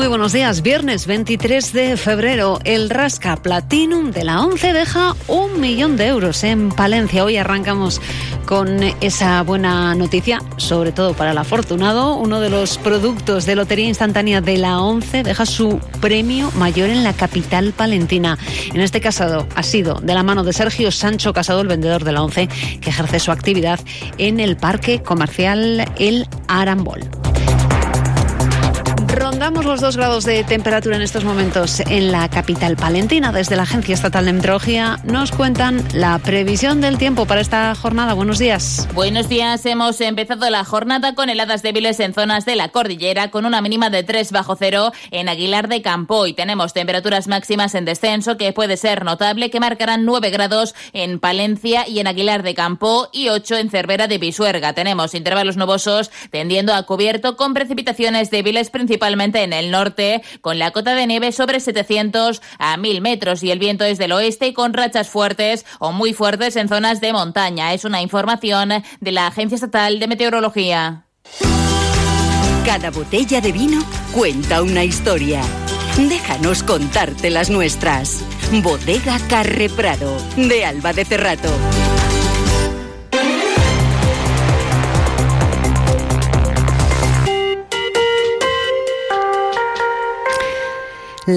Muy buenos días. Viernes 23 de febrero, el Rasca Platinum de la 11 deja un millón de euros en Palencia. Hoy arrancamos con esa buena noticia, sobre todo para el afortunado. Uno de los productos de Lotería Instantánea de la 11 deja su premio mayor en la capital palentina. En este caso ha sido de la mano de Sergio Sancho Casado, el vendedor de la 11, que ejerce su actividad en el Parque Comercial El Arambol. Rondamos los dos grados de temperatura en estos momentos en la capital palentina. Desde la Agencia Estatal de Meteorología nos cuentan la previsión del tiempo para esta jornada. Buenos días. Buenos días. Hemos empezado la jornada con heladas débiles en zonas de la cordillera, con una mínima de 3 bajo cero en Aguilar de Campo. Y tenemos temperaturas máximas en descenso que puede ser notable, que marcarán 9 grados en Palencia y en Aguilar de Campo y 8 en Cervera de Pisuerga. Tenemos intervalos nubosos tendiendo a cubierto con precipitaciones débiles principalmente en el norte, con la cota de nieve sobre 700 a 1000 metros y el viento es del oeste con rachas fuertes o muy fuertes en zonas de montaña. Es una información de la Agencia Estatal de Meteorología. Cada botella de vino cuenta una historia. Déjanos contarte las nuestras. Bodega Carre Prado, de Alba de Cerrato.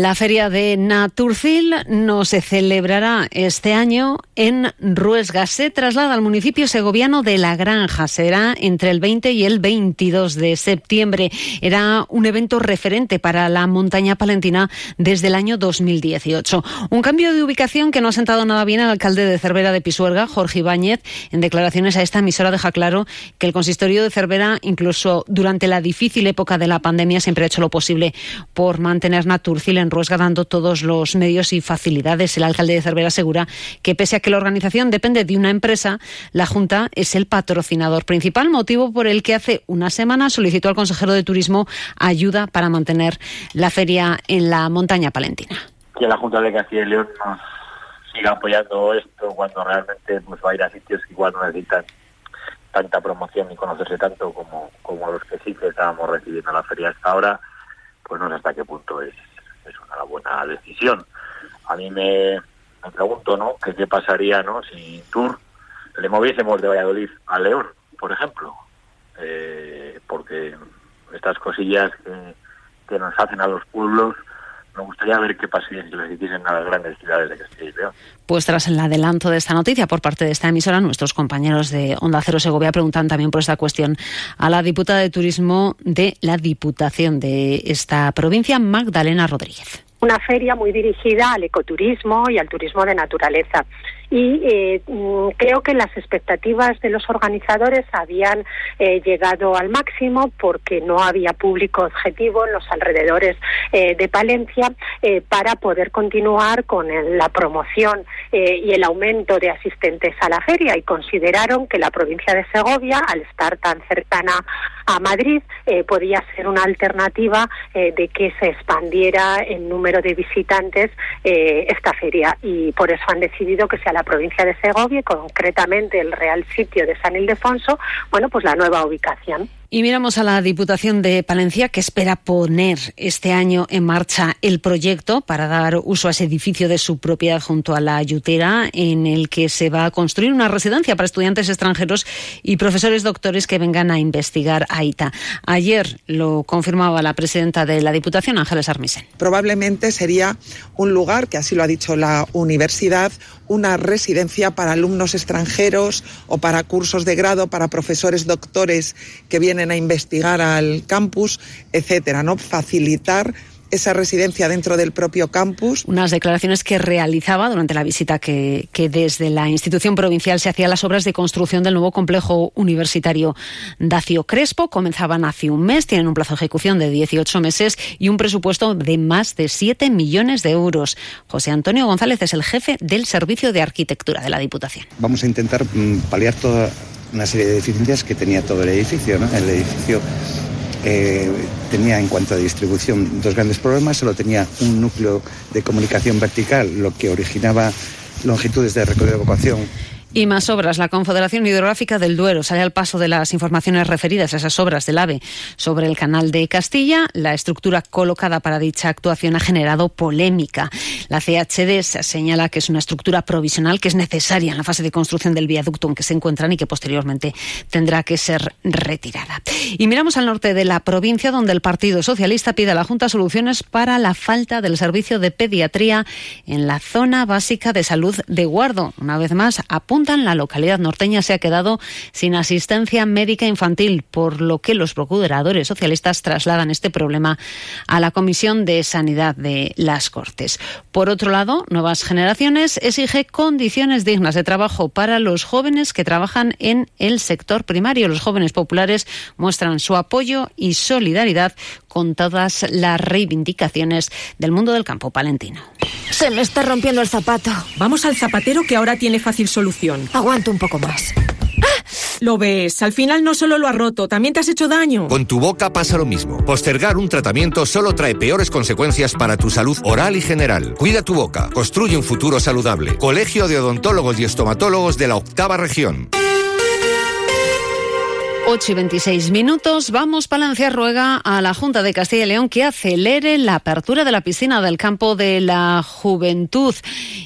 La feria de Naturcil no se celebrará este año en Ruesga. Se traslada al municipio segoviano de La Granja. Será entre el 20 y el 22 de septiembre. Era un evento referente para la montaña palentina desde el año 2018. Un cambio de ubicación que no ha sentado nada bien al alcalde de Cervera de Pisuerga, Jorge Ibáñez. En declaraciones a esta emisora deja claro que el consistorio de Cervera, incluso durante la difícil época de la pandemia, siempre ha hecho lo posible por mantener Naturcil Ruesga dando todos los medios y facilidades. El alcalde de Cervera asegura que pese a que la organización depende de una empresa, la Junta es el patrocinador principal, motivo por el que hace una semana solicitó al consejero de Turismo ayuda para mantener la feria en la montaña palentina. Que la Junta de Castilla y León nos siga apoyando esto cuando realmente pues, va a ir a sitios que igual no necesitan tanta promoción ni conocerse tanto como, como los que sí que estábamos recibiendo la feria hasta ahora, pues no sé hasta qué punto es buena decisión. A mí me, pregunto, ¿no? ¿Qué, ¿Qué pasaría, ¿no? Si Tour le moviésemos de Valladolid a León, por ejemplo? Eh, porque estas cosillas que, que nos hacen a los pueblos me gustaría ver qué pasaría si las hiciesen a las grandes ciudades de Castilla y León. Pues tras el adelanto de esta noticia por parte de esta emisora, nuestros compañeros de Onda Cero Segovia preguntan también por esta cuestión a la diputada de Turismo de la Diputación de esta provincia, Magdalena Rodríguez. Una feria muy dirigida al ecoturismo y al turismo de naturaleza y eh, mm, creo que las expectativas de los organizadores habían eh, llegado al máximo porque no había público objetivo en los alrededores eh, de Palencia para poder continuar con la promoción y el aumento de asistentes a la feria. Y consideraron que la provincia de Segovia, al estar tan cercana a Madrid, podía ser una alternativa de que se expandiera el número de visitantes esta feria. Y por eso han decidido que sea la provincia de Segovia, concretamente el Real Sitio de San Ildefonso, bueno, pues la nueva ubicación. Y miramos a la Diputación de Palencia que espera poner este año en marcha el proyecto para dar uso a ese edificio de su propiedad junto a la Yutera en el que se va a construir una residencia para estudiantes extranjeros y profesores doctores que vengan a investigar AITA. Ayer lo confirmaba la presidenta de la Diputación, Ángeles Armisen. Probablemente sería un lugar, que así lo ha dicho la universidad, una residencia para alumnos extranjeros o para cursos de grado, para profesores doctores que vienen a investigar al campus, etcétera, ¿no? Facilitar esa residencia dentro del propio campus. Unas declaraciones que realizaba durante la visita que, que, desde la institución provincial se hacía las obras de construcción del nuevo complejo universitario Dacio Crespo. Comenzaban hace un mes, tienen un plazo de ejecución de 18 meses y un presupuesto de más de 7 millones de euros. José Antonio González es el jefe del Servicio de Arquitectura de la Diputación. Vamos a intentar mm, paliar toda una serie de deficiencias que tenía todo el edificio. El edificio eh, tenía en cuanto a distribución dos grandes problemas. Solo tenía un núcleo de comunicación vertical, lo que originaba longitudes de recorrido de evacuación y más obras. La Confederación Hidrográfica del Duero sale al paso de las informaciones referidas a esas obras del AVE sobre el canal de Castilla. La estructura colocada para dicha actuación ha generado polémica. La CHD señala que es una estructura provisional que es necesaria en la fase de construcción del viaducto en que se encuentran y que posteriormente tendrá que ser retirada. Y miramos al norte de la provincia donde el Partido Socialista pide a la Junta soluciones para la falta del servicio de pediatría en la zona básica de salud de Guardo. Una vez más, apunta la localidad norteña se ha quedado sin asistencia médica infantil, por lo que los procuradores socialistas trasladan este problema a la Comisión de Sanidad de las Cortes. Por otro lado, Nuevas Generaciones exige condiciones dignas de trabajo para los jóvenes que trabajan en el sector primario. Los jóvenes populares muestran su apoyo y solidaridad con todas las reivindicaciones del mundo del campo palentino. Se me está rompiendo el zapato. Vamos al zapatero que ahora tiene fácil solución. Aguanto un poco más. Lo ves, al final no solo lo has roto, también te has hecho daño. Con tu boca pasa lo mismo. Postergar un tratamiento solo trae peores consecuencias para tu salud oral y general. Cuida tu boca, construye un futuro saludable. Colegio de Odontólogos y Estomatólogos de la Octava Región. 8 y 26 minutos. Vamos, Palencia ruega a la Junta de Castilla y León que acelere la apertura de la piscina del campo de la juventud.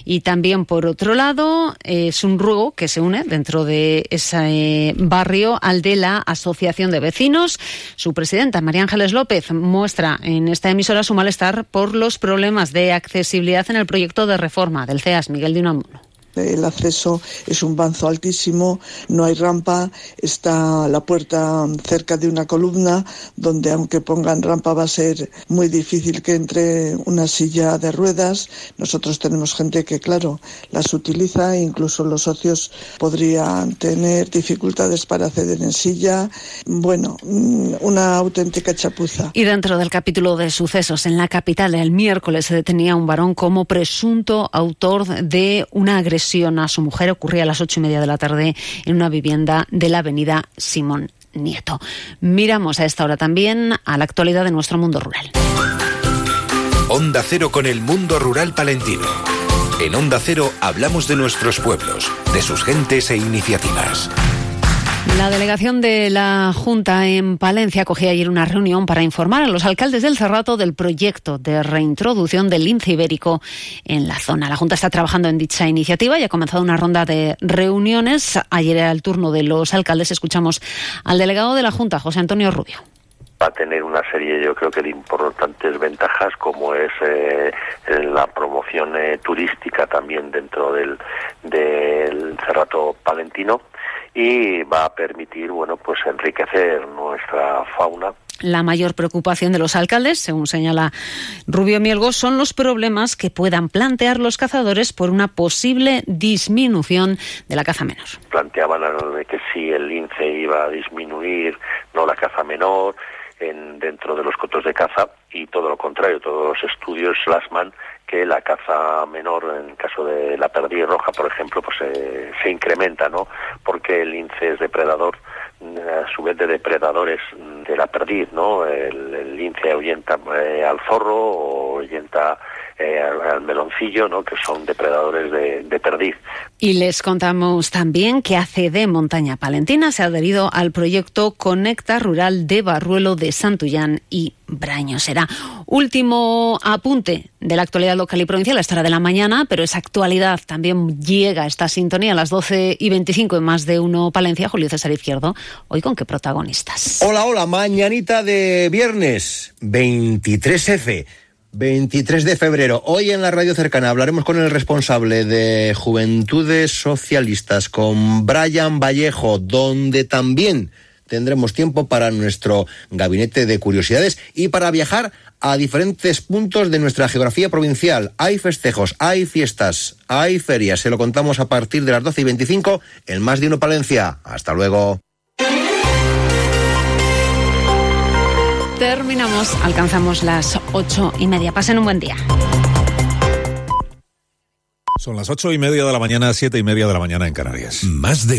Y también, por otro lado, es un ruego que se une dentro de ese barrio al de la Asociación de Vecinos. Su presidenta, María Ángeles López, muestra en esta emisora su malestar por los problemas de accesibilidad en el proyecto de reforma del CEAS, Miguel de. El acceso es un banzo altísimo, no hay rampa, está la puerta cerca de una columna donde aunque pongan rampa va a ser muy difícil que entre una silla de ruedas. Nosotros tenemos gente que, claro, las utiliza incluso los socios podrían tener dificultades para acceder en silla. Bueno, mm, una auténtica chapuza. Y dentro del capítulo de sucesos en la capital, el miércoles se detenía un varón como presunto autor de una agresión a su mujer ocurría a las ocho y media de la tarde en una vivienda de la avenida Simón Nieto. Miramos a esta hora también a la actualidad de nuestro mundo rural. Onda Cero con el mundo rural palentino. En Onda Cero hablamos de nuestros pueblos, de sus gentes e iniciativas. La delegación de la Junta en Palencia acogía ayer una reunión para informar a los alcaldes del Cerrato del proyecto de reintroducción del lince ibérico en la zona. La Junta está trabajando en dicha iniciativa y ha comenzado una ronda de reuniones. Ayer era el turno de los alcaldes. Escuchamos al delegado de la Junta, José Antonio Rubio va a tener una serie, yo creo que de importantes ventajas, como es eh, la promoción eh, turística también dentro del, del Cerrato Palentino y va a permitir, bueno, pues enriquecer nuestra fauna la mayor preocupación de los alcaldes, según señala Rubio Mielgo, son los problemas que puedan plantear los cazadores por una posible disminución de la caza menor. Planteaban que si el lince iba a disminuir, no la caza menor, en, dentro de los cotos de caza, y todo lo contrario, todos los estudios plasman que la caza menor, en el caso de la perdiz roja, por ejemplo, pues eh, se incrementa, ¿no? Porque el lince es depredador, mm, a su vez de depredadores de la perdiz, ¿no? El, lince ahuyenta eh, al zorro o ahuyenta eh, al, meloncillo, ¿no? que son depredadores de, de, perdiz. Y les contamos también que ACD Montaña Palentina se ha adherido al proyecto Conecta Rural de Barruelo de Santullán y Braño. Será último apunte de la actualidad local y provincial a esta hora de la mañana, pero esa actualidad también llega a esta sintonía a las 12 y 25 en más de uno Palencia. Julio César Izquierdo, hoy con qué protagonistas. Hola, hola, mañanita de viernes 23F. 23 de febrero. Hoy en la radio cercana hablaremos con el responsable de Juventudes Socialistas, con Brian Vallejo, donde también tendremos tiempo para nuestro gabinete de curiosidades y para viajar a diferentes puntos de nuestra geografía provincial. Hay festejos, hay fiestas, hay ferias. Se lo contamos a partir de las 12 y 25 en Más de Uno Palencia. Hasta luego. Alcanzamos las ocho y media. Pasen un buen día. Son las ocho y media de la mañana, siete y media de la mañana en Canarias. Más de